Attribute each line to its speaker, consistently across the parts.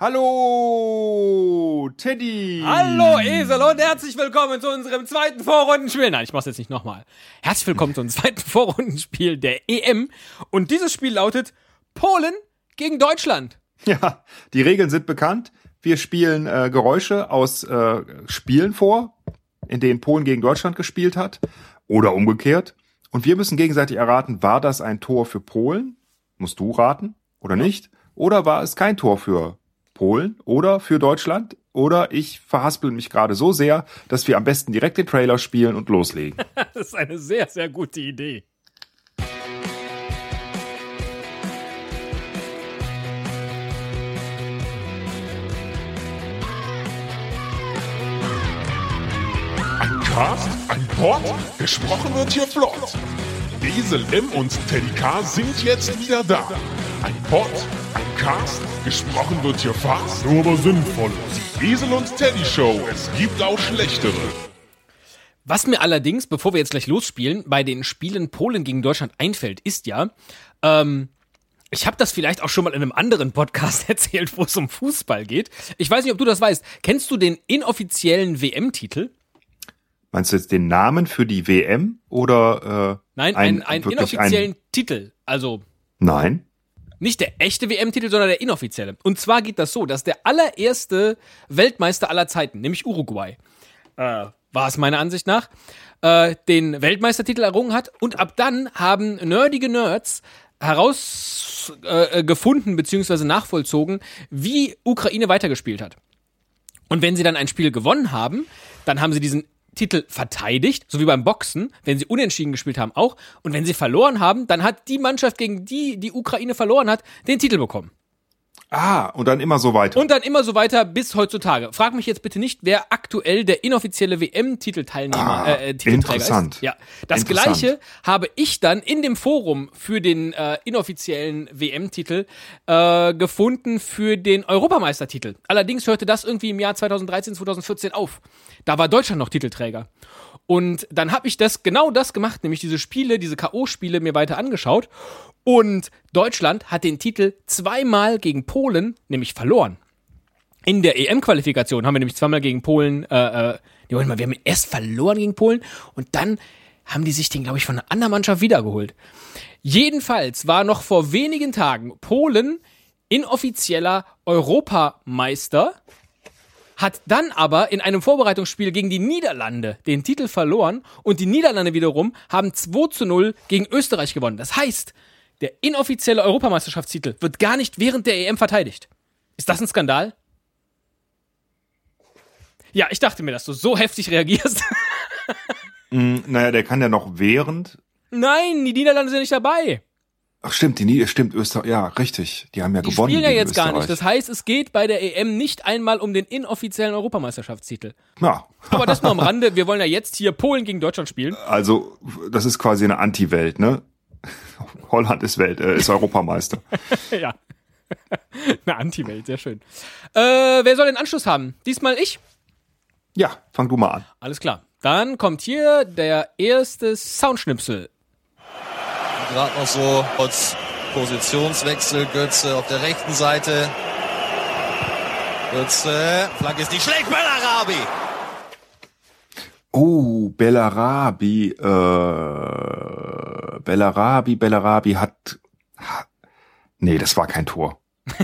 Speaker 1: Hallo, Teddy.
Speaker 2: Hallo, Esel und herzlich willkommen zu unserem zweiten Vorrundenspiel. Nein, ich mach's jetzt nicht nochmal. Herzlich willkommen zu unserem zweiten Vorrundenspiel der EM. Und dieses Spiel lautet Polen gegen Deutschland.
Speaker 1: Ja, die Regeln sind bekannt. Wir spielen äh, Geräusche aus äh, Spielen vor, in denen Polen gegen Deutschland gespielt hat oder umgekehrt. Und wir müssen gegenseitig erraten, war das ein Tor für Polen? Musst du raten oder nicht? Oder war es kein Tor für Polen oder für Deutschland? Oder ich verhaspel mich gerade so sehr, dass wir am besten direkt den Trailer spielen und loslegen.
Speaker 2: das ist eine sehr, sehr gute Idee.
Speaker 3: Ein Cast, ein Pod, gesprochen wird hier flott. Esel M und Teddy K sind jetzt wieder da. Ein Pod, ein Cast, gesprochen wird hier fast, nur aber sinnvoll. Die Esel und Teddy Show, es gibt auch schlechtere.
Speaker 2: Was mir allerdings, bevor wir jetzt gleich losspielen, bei den Spielen Polen gegen Deutschland einfällt, ist ja, ähm, ich habe das vielleicht auch schon mal in einem anderen Podcast erzählt, wo es um Fußball geht. Ich weiß nicht, ob du das weißt. Kennst du den inoffiziellen WM-Titel?
Speaker 1: Meinst du jetzt den Namen für die WM oder äh,
Speaker 2: Nein, einen, einen inoffiziellen ein... Titel. Also.
Speaker 1: Nein.
Speaker 2: Nicht der echte WM-Titel, sondern der inoffizielle. Und zwar geht das so, dass der allererste Weltmeister aller Zeiten, nämlich Uruguay, äh, war es meiner Ansicht nach, äh, den Weltmeistertitel errungen hat. Und ab dann haben nerdige Nerds herausgefunden äh, bzw. nachvollzogen, wie Ukraine weitergespielt hat. Und wenn sie dann ein Spiel gewonnen haben, dann haben sie diesen Titel verteidigt, so wie beim Boxen, wenn sie unentschieden gespielt haben auch. Und wenn sie verloren haben, dann hat die Mannschaft, gegen die die Ukraine verloren hat, den Titel bekommen.
Speaker 1: Ah, und dann immer so weiter.
Speaker 2: Und dann immer so weiter bis heutzutage. Frag mich jetzt bitte nicht, wer aktuell der inoffizielle WM-Titelteilnehmer,
Speaker 1: ah,
Speaker 2: äh, Titelträger
Speaker 1: interessant.
Speaker 2: ist. Ja, das gleiche habe ich dann in dem Forum für den äh, inoffiziellen WM-Titel äh, gefunden für den Europameistertitel. Allerdings hörte das irgendwie im Jahr 2013, 2014 auf. Da war Deutschland noch Titelträger. Und dann habe ich das genau das gemacht, nämlich diese Spiele, diese KO-Spiele mir weiter angeschaut. Und Deutschland hat den Titel zweimal gegen Polen nämlich verloren. In der EM-Qualifikation haben wir nämlich zweimal gegen Polen, äh, äh, wir haben erst verloren gegen Polen und dann haben die sich den, glaube ich, von einer anderen Mannschaft wiedergeholt. Jedenfalls war noch vor wenigen Tagen Polen inoffizieller Europameister hat dann aber in einem Vorbereitungsspiel gegen die Niederlande den Titel verloren und die Niederlande wiederum haben 2 zu 0 gegen Österreich gewonnen. Das heißt, der inoffizielle Europameisterschaftstitel wird gar nicht während der EM verteidigt. Ist das ein Skandal? Ja, ich dachte mir, dass du so heftig reagierst.
Speaker 1: mm, naja, der kann ja noch während.
Speaker 2: Nein, die Niederlande sind nicht dabei.
Speaker 1: Ach stimmt, die Nie stimmt Österreich, ja, richtig. Die haben ja
Speaker 2: die
Speaker 1: gewonnen.
Speaker 2: Die spielen ja jetzt
Speaker 1: Österreich.
Speaker 2: gar nicht. Das heißt, es geht bei der EM nicht einmal um den inoffiziellen Europameisterschaftstitel.
Speaker 1: Ja.
Speaker 2: Aber das nur am Rande. Wir wollen ja jetzt hier Polen gegen Deutschland spielen.
Speaker 1: Also, das ist quasi eine Anti-Welt, ne? Holland ist Welt, äh, ist Europameister.
Speaker 2: ja. eine Anti-Welt, sehr schön. Äh, wer soll den Anschluss haben? Diesmal ich?
Speaker 1: Ja, fang du mal an.
Speaker 2: Alles klar. Dann kommt hier der erste Soundschnipsel
Speaker 4: Gerade noch so als Positionswechsel. Götze auf der rechten Seite. Götze. Flanke ist nicht schlecht. Bellarabi.
Speaker 1: Oh, Bellarabi. Äh, Bellarabi, Bellarabi hat, hat. Nee, das war kein Tor.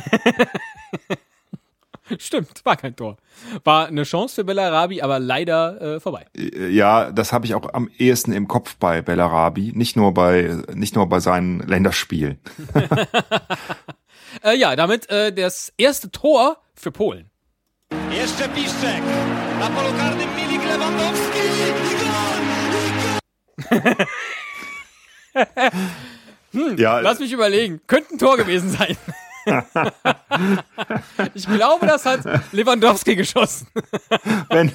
Speaker 2: Stimmt, war kein Tor. War eine Chance für Bellarabi, aber leider äh, vorbei.
Speaker 1: Ja, das habe ich auch am ehesten im Kopf bei Bellarabi, nicht nur bei nicht nur bei seinen Länderspielen.
Speaker 2: äh, ja, damit äh, das erste Tor für Polen.
Speaker 5: Jeszcze Piszczek. Na polu karnym Milik Lewandowski.
Speaker 2: hm, ja, lass mich überlegen. Könnte ein Tor gewesen sein. ich glaube, das hat Lewandowski geschossen.
Speaker 1: Wenn,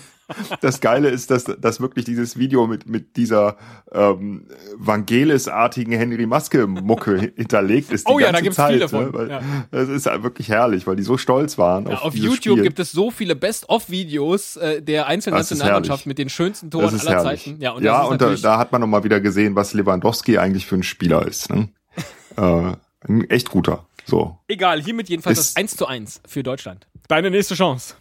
Speaker 1: das Geile ist, dass, dass wirklich dieses Video mit, mit dieser ähm, Vangelis-artigen Henry Maske-Mucke hinterlegt ist.
Speaker 2: Oh ja, da gibt's
Speaker 1: Zeit,
Speaker 2: viele davon.
Speaker 1: Ne? Weil
Speaker 2: ja.
Speaker 1: Das ist halt wirklich herrlich, weil die so stolz waren.
Speaker 2: Ja,
Speaker 1: auf
Speaker 2: auf
Speaker 1: YouTube
Speaker 2: Spiel.
Speaker 1: gibt
Speaker 2: es so viele Best-of-Videos äh, der einzelnen Nationalmannschaften mit den schönsten Toren aller
Speaker 1: herrlich.
Speaker 2: Zeiten. Ja, und,
Speaker 1: ja, und da, da hat man nochmal wieder gesehen, was Lewandowski eigentlich für ein Spieler ist. Ne? äh, ein echt guter. So.
Speaker 2: Egal, hiermit jedenfalls
Speaker 1: Ist-
Speaker 2: das 1 zu 1 für Deutschland. Deine nächste Chance.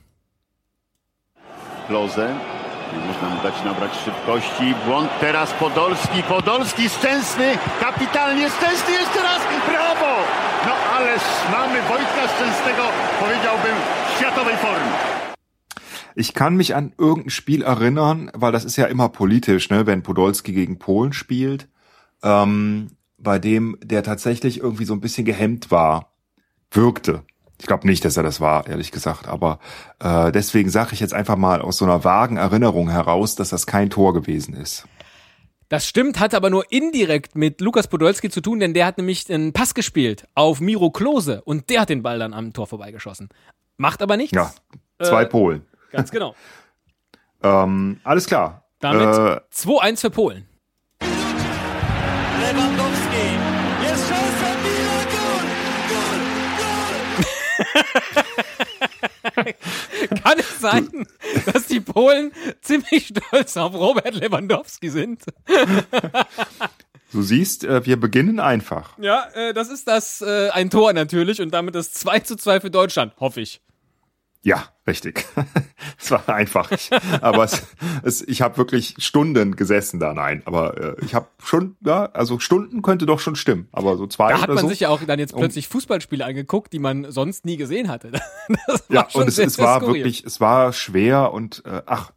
Speaker 6: Klose. Nie można mu dać nabrać szybkości. Błąd teraz Podolski. Podolski Szczęsny. Kapitalnie Szczęsny jeszcze raz. Brawo! No ależ mamy Wojtka Szczęsnego, powiedziałbym, w światowej formie.
Speaker 1: Ich kann mich an irgendein Spiel erinnern, weil das ist ja immer politisch, ne, wenn Podolski gegen Polen spielt, ähm, bei dem der tatsächlich irgendwie so ein bisschen gehemmt war, wirkte. Ich glaube nicht, dass er das war, ehrlich gesagt, aber äh, deswegen sage ich jetzt einfach mal aus so einer vagen Erinnerung heraus, dass das kein Tor gewesen ist.
Speaker 2: Das stimmt, hat aber nur indirekt mit Lukas Podolski zu tun, denn der hat nämlich einen Pass gespielt auf Miro Klose und der hat den Ball dann am Tor vorbeigeschossen. Macht aber nichts.
Speaker 1: Ja, zwei
Speaker 2: Äh,
Speaker 1: Polen.
Speaker 2: Ganz genau.
Speaker 1: Ähm, alles klar.
Speaker 2: Damit
Speaker 1: Äh,
Speaker 2: 2-1 für Polen.
Speaker 5: Lewandowski. Jest szansa, Mila, gol, gol, gol.
Speaker 2: Kann es sein, dass die Polen ziemlich stolz auf Robert Lewandowski sind?
Speaker 1: du siehst, äh, wir beginnen einfach.
Speaker 2: Ja, äh, das ist das äh, ein Tor natürlich und damit das 2 zu 2 für Deutschland, hoffe ich.
Speaker 1: Ja, richtig. es war einfach. Aber es, es, ich habe wirklich Stunden gesessen da. Nein, aber äh, ich habe schon, ja, also Stunden könnte doch schon stimmen. Aber so zwei
Speaker 2: Da hat man
Speaker 1: so.
Speaker 2: sich ja auch dann jetzt plötzlich Fußballspiele angeguckt, die man sonst nie gesehen hatte.
Speaker 1: Ja, und es,
Speaker 2: sehr,
Speaker 1: es
Speaker 2: sehr
Speaker 1: war
Speaker 2: skurril.
Speaker 1: wirklich, es war schwer und äh, ach,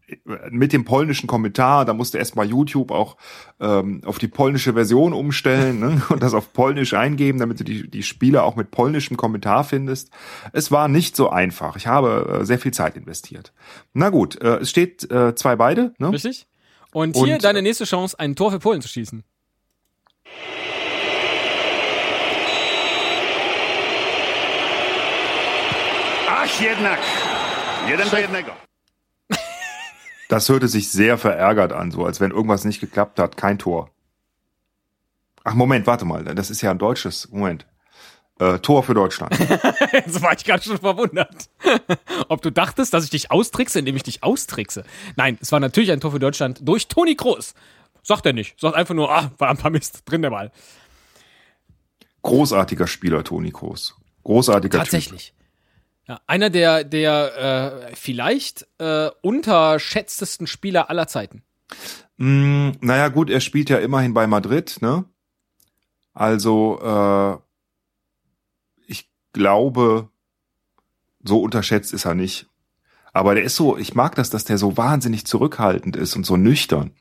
Speaker 1: mit dem polnischen Kommentar, da musste erstmal YouTube auch ähm, auf die polnische Version umstellen ne? und das auf Polnisch eingeben, damit du die, die Spiele auch mit polnischem Kommentar findest. Es war nicht so einfach. Ich habe äh, sehr viel Zeit investiert. Na gut, äh, es steht äh, zwei beide, ne?
Speaker 2: Richtig? Und hier
Speaker 1: Und,
Speaker 2: deine nächste Chance, ein Tor für Polen zu schießen.
Speaker 6: Ach jednak. Jeden do jednego.
Speaker 1: Das hörte sich sehr verärgert an, so als wenn irgendwas nicht geklappt hat. Kein Tor. Ach, Moment, warte mal. Das ist ja ein deutsches. Moment. Äh, Tor für Deutschland.
Speaker 2: Jetzt war ich gerade schon verwundert. Ob du dachtest, dass ich dich austrickse, indem ich dich austrickse. Nein, es war natürlich ein Tor für Deutschland durch Toni Kroos. Sagt er nicht. Sagt einfach nur, ah, war ein paar Mist drin der Ball.
Speaker 1: Großartiger Spieler, Toni Kroos. Großartiger
Speaker 2: Tatsächlich. Ja, einer der, der äh, vielleicht äh, unterschätztesten Spieler aller Zeiten.
Speaker 1: Typ. Mm, naja, gut, er spielt ja immerhin bei Madrid, ne? Also, äh, glaube, so unterschätzt ist er nicht. Aber der ist so, ich mag das, dass der so wahnsinnig zurückhaltend ist und so nüchtern.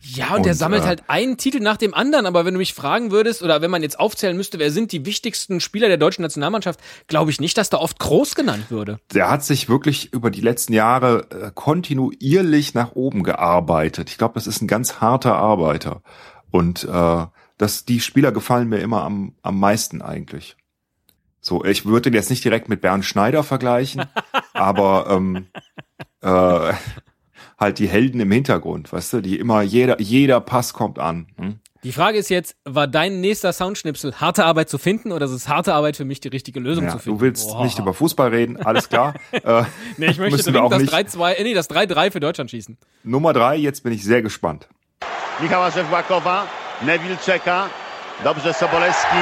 Speaker 2: Ja, und, der
Speaker 1: Und,
Speaker 2: sammelt
Speaker 1: äh,
Speaker 2: halt einen Titel nach dem anderen. Aber wenn du mich fragen würdest, oder wenn man jetzt aufzählen müsste, wer sind die wichtigsten Spieler der deutschen Nationalmannschaft, glaube ich nicht, dass da oft Groß genannt würde.
Speaker 1: der hat sich wirklich über die letzten Jahre äh, kontinuierlich nach oben gearbeitet. Ich glaube, das ist ein ganz harter Arbeiter. Und äh, das, die Spieler gefallen mir immer am, am meisten eigentlich. So, ich würde ihn jetzt nicht direkt mit Bernd Schneider vergleichen, aber ähm, äh, halt die Helden im Hintergrund, weißt du, die immer jeder jeder Pass kommt an. Hm?
Speaker 2: Die Frage ist jetzt, war dein nächster Soundschnipsel harte Arbeit zu finden oder ist es harte Arbeit für mich, die richtige Lösung
Speaker 1: Ja,
Speaker 2: zu finden?
Speaker 1: du willst
Speaker 2: Boah.
Speaker 1: nicht über Fußball reden, alles klar. äh,
Speaker 2: Nee, ich möchte
Speaker 1: auch
Speaker 2: dringend
Speaker 1: nicht.
Speaker 2: das 3-2, äh, nee, das 3-3 für Deutschland schießen.
Speaker 1: Nummer drei, jetzt bin ich sehr gespannt.
Speaker 6: Michała Żewłakowa. Neville czeka. Dobrze Sobolewski.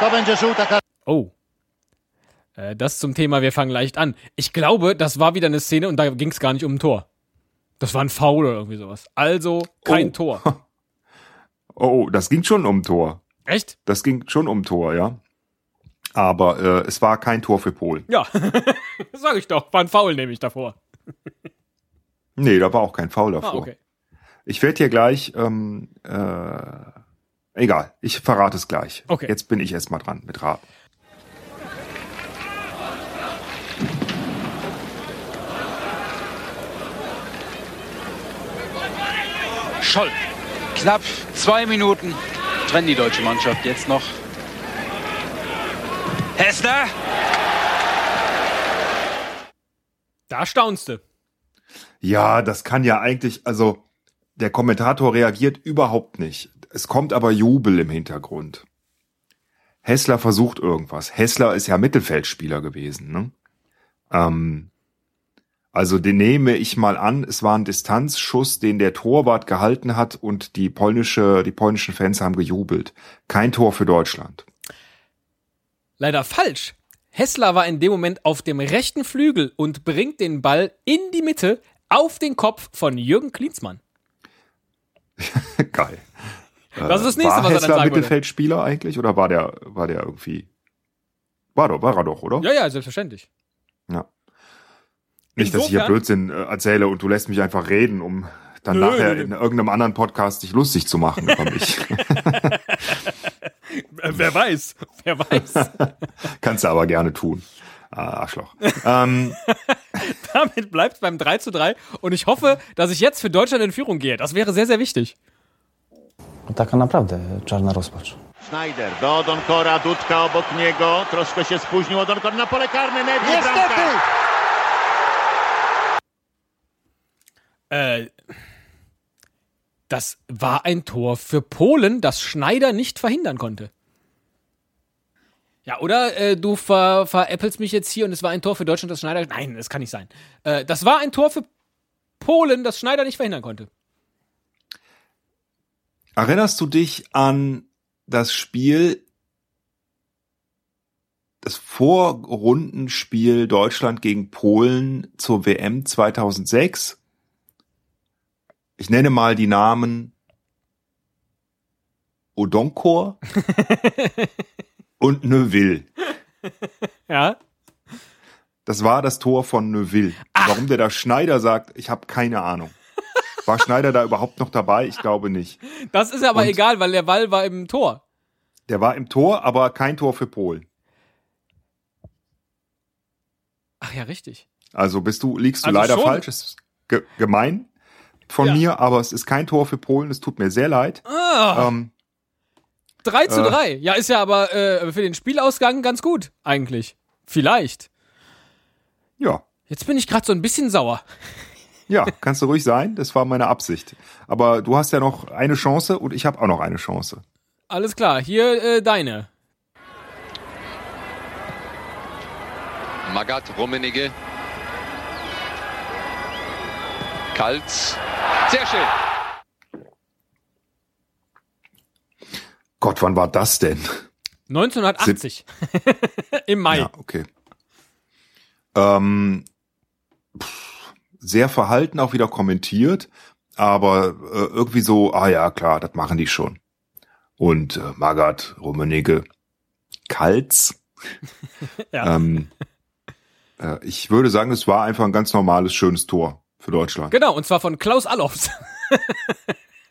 Speaker 6: To będzie żółta karta.
Speaker 2: Oh. Äh, Das zum Thema, wir fangen leicht an. Ich glaube, das war wieder eine Szene und da ging es gar nicht um ein Tor. Das war ein Foul oder irgendwie sowas. Also kein
Speaker 1: Oh.
Speaker 2: Tor.
Speaker 1: Oh, das ging schon um Tor.
Speaker 2: Echt?
Speaker 1: Das ging schon um Tor, ja. Aber äh, es war kein Tor für Polen.
Speaker 2: Ja. sag ich doch. War ein Foul, nehme ich davor.
Speaker 1: Nee, da war auch kein Foul
Speaker 2: Ah,
Speaker 1: davor.
Speaker 2: okay.
Speaker 1: Ich werde hier gleich, ähm, äh, egal, ich verrate es gleich.
Speaker 2: Okay.
Speaker 1: Jetzt bin ich erstmal dran mit Raten.
Speaker 7: Scholl. Knapp zwei Minuten trennen die deutsche Mannschaft jetzt noch. Hessler.
Speaker 2: Da staunste.
Speaker 1: Ja, das kann ja eigentlich, also der Kommentator reagiert überhaupt nicht. Es kommt aber Jubel im Hintergrund. Hessler versucht irgendwas. Hessler ist ja Mittelfeldspieler gewesen. Ne? Ähm, also den nehme ich mal an, es war ein Distanzschuss, den der Torwart gehalten hat und die polnische, die polnischen Fans haben gejubelt. Kein Tor für Deutschland.
Speaker 2: Leider falsch. Hessler war in dem Moment auf dem rechten Flügel und bringt den Ball in die Mitte auf den Kopf von Jürgen Klinsmann.
Speaker 1: Geil.
Speaker 2: Das ist das nächste,
Speaker 1: war
Speaker 2: was er
Speaker 1: Hessler
Speaker 2: dann sagen würde.
Speaker 1: Mittelfeldspieler eigentlich oder war der, war der irgendwie? War doch, war er doch, oder?
Speaker 2: Ja, ja, selbstverständlich.
Speaker 1: Ja. Nicht, dass ich hier
Speaker 2: Insofern-
Speaker 1: Blödsinn äh, erzähle und du lässt mich einfach reden, um dann
Speaker 2: Nö,
Speaker 1: nachher
Speaker 2: nö, nö.
Speaker 1: in irgendeinem anderen Podcast dich lustig zu machen über mich.
Speaker 2: Wer weiß, wer weiß.
Speaker 1: Kannst du aber gerne tun. Ah, Arschloch. ähm,
Speaker 2: Damit bleibt es beim 3 zu 3 und ich hoffe, dass ich jetzt für Deutschland in Führung gehe. Das wäre sehr, sehr wichtig.
Speaker 8: Taka naprawdę czarna rozpacz.
Speaker 6: Schneider do Donkora, Dudka obok niego, troszkę się spóźnił Odonkor na pole karne, Nedved bramka.
Speaker 2: Äh, das war ein Tor für Polen, das Schneider nicht verhindern konnte. Ja, oder äh, du ver veräppelst mich jetzt hier und es war ein Tor für Deutschland, das Schneider. Nein, das kann nicht sein. Äh, das war ein Tor für Polen, das Schneider nicht verhindern konnte.
Speaker 1: erinnerst du dich an das Spiel, das Vorrundenspiel Deutschland gegen Polen zur WM 2006? Ich nenne mal die Namen Odonkor und Neuville.
Speaker 2: Ja.
Speaker 1: Das war das Tor von Neuville. Warum der da Schneider sagt, ich habe keine Ahnung. War Schneider da überhaupt noch dabei? Ich glaube nicht.
Speaker 2: Das ist aber
Speaker 1: Und-
Speaker 2: egal, weil der Ball war im Tor.
Speaker 1: Der war im Tor, aber kein Tor für Polen.
Speaker 2: Ach ja, richtig.
Speaker 1: Also bist du, liegst du
Speaker 2: Also
Speaker 1: leider
Speaker 2: schon.
Speaker 1: falsch. Ist ge gemein von
Speaker 2: Ja.
Speaker 1: mir, aber es ist kein Tor für Polen. Es tut mir sehr leid.
Speaker 2: Ah,
Speaker 1: Ähm,
Speaker 2: 3 zu
Speaker 1: äh.
Speaker 2: 3. Ja, ist ja aber äh, für den Spielausgang ganz gut, eigentlich. Vielleicht.
Speaker 1: ja,
Speaker 2: Jetzt bin ich gerade so ein bisschen sauer.
Speaker 1: ja, kannst du ruhig sein. Das war meine Absicht. Aber du hast ja noch eine Chance und ich habe auch noch eine Chance.
Speaker 2: Alles klar, hier äh, deine.
Speaker 9: Magat, Rummenigge. Kaltz. Sehr schön.
Speaker 1: Gott, wann war das denn?
Speaker 2: 1980. Im Mai.
Speaker 1: Ja, okay. Ähm, pff, sehr verhalten auch wieder kommentiert, aber äh, irgendwie so, ah ja, klar, das machen die schon. Und äh, Magath, Rummenigge, Kaltz.
Speaker 2: Ja.
Speaker 1: ähm, äh, ich würde sagen, es war einfach ein ganz normales, schönes Tor für Deutschland.
Speaker 2: Genau, und zwar von Klaus Allofs.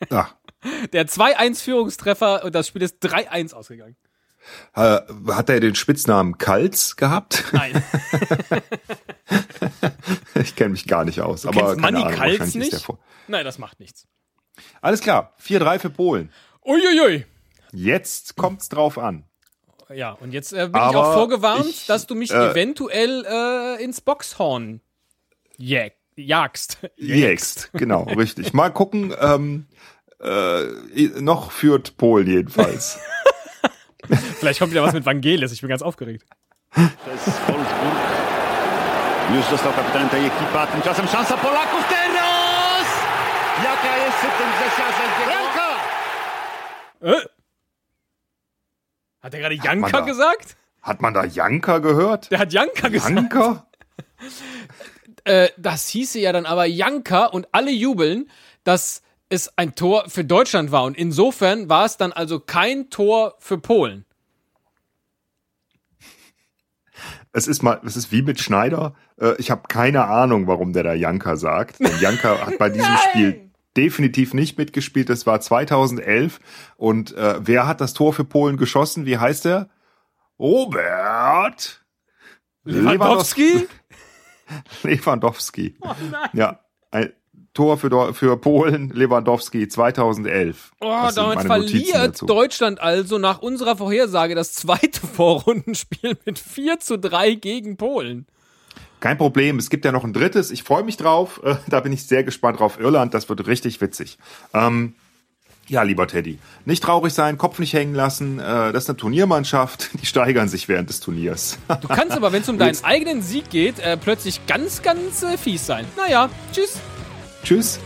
Speaker 1: Ach,
Speaker 2: Der 2-1-Führungstreffer und das Spiel ist 3-1 ausgegangen.
Speaker 1: hat er den Spitznamen Kaltz gehabt?
Speaker 2: Nein.
Speaker 1: ich kenne mich gar nicht aus. aber
Speaker 2: kennst
Speaker 1: keine
Speaker 2: Manni
Speaker 1: Ahnung,
Speaker 2: nicht? Nein, das macht nichts.
Speaker 1: Alles klar, 4-3 für Polen.
Speaker 2: Uiuiui.
Speaker 1: Jetzt kommt's drauf an.
Speaker 2: Ja, und jetzt äh, bin ich
Speaker 1: Aber
Speaker 2: auch vorgewarnt,
Speaker 1: ich,
Speaker 2: dass du mich
Speaker 1: äh,
Speaker 2: eventuell äh, ins Boxhorn jag jagst.
Speaker 1: Jägst, genau, richtig. Mal gucken, ähm, äh, noch führt Polen jedenfalls.
Speaker 2: Vielleicht kommt wieder was mit Vangelis, ich bin ganz aufgeregt.
Speaker 6: Przez Wolfsburg. Już został kapitanem tej ekipy, a tymczasem szansa Polaków teraz! Jaka jest sytuacja Grzesia!
Speaker 2: Äh? Hat er gerade
Speaker 1: man
Speaker 2: Janka
Speaker 1: da-
Speaker 2: gesagt?
Speaker 1: Hat man da Janka gehört?
Speaker 2: Der hat Janka gesagt.
Speaker 1: Janka?
Speaker 2: Äh, das hieße ja dann aber Janka und alle jubeln, dass es ein Tor für Deutschland war. Und insofern war es dann also kein Tor für Polen.
Speaker 1: Es ist mal, es ist wie mit Schneider. Äh, ich habe keine Ahnung, warum der da Janka sagt. Denn Janka hat bei diesem Spiel definitiv nicht mitgespielt. Das war 2011. Und äh, wer hat das Tor für Polen geschossen? Wie heißt er? Robert
Speaker 2: Lewandowski?
Speaker 1: Lewandowski. Ja, ein Tor für, für Polen, Lewandowski 2011.
Speaker 2: Oh,
Speaker 1: Das
Speaker 2: damit verliert. Deutschland also nach unserer Vorhersage das zweite Vorrundenspiel mit 4 zu 3 gegen Polen.
Speaker 1: Kein Problem, es gibt ja noch ein drittes. Ich freue mich drauf. Äh, Da bin ich sehr gespannt drauf. Irland, das wird richtig witzig. Ähm, ja, lieber Teddy, nicht traurig sein, Kopf nicht hängen lassen. Äh, das ist eine Turniermannschaft, die steigern sich während des Turniers.
Speaker 2: Du kannst aber, wenn es um deinen eigenen Sieg geht, äh, plötzlich ganz, ganz äh, fies sein. Naja, tschüss.
Speaker 1: Tschüss.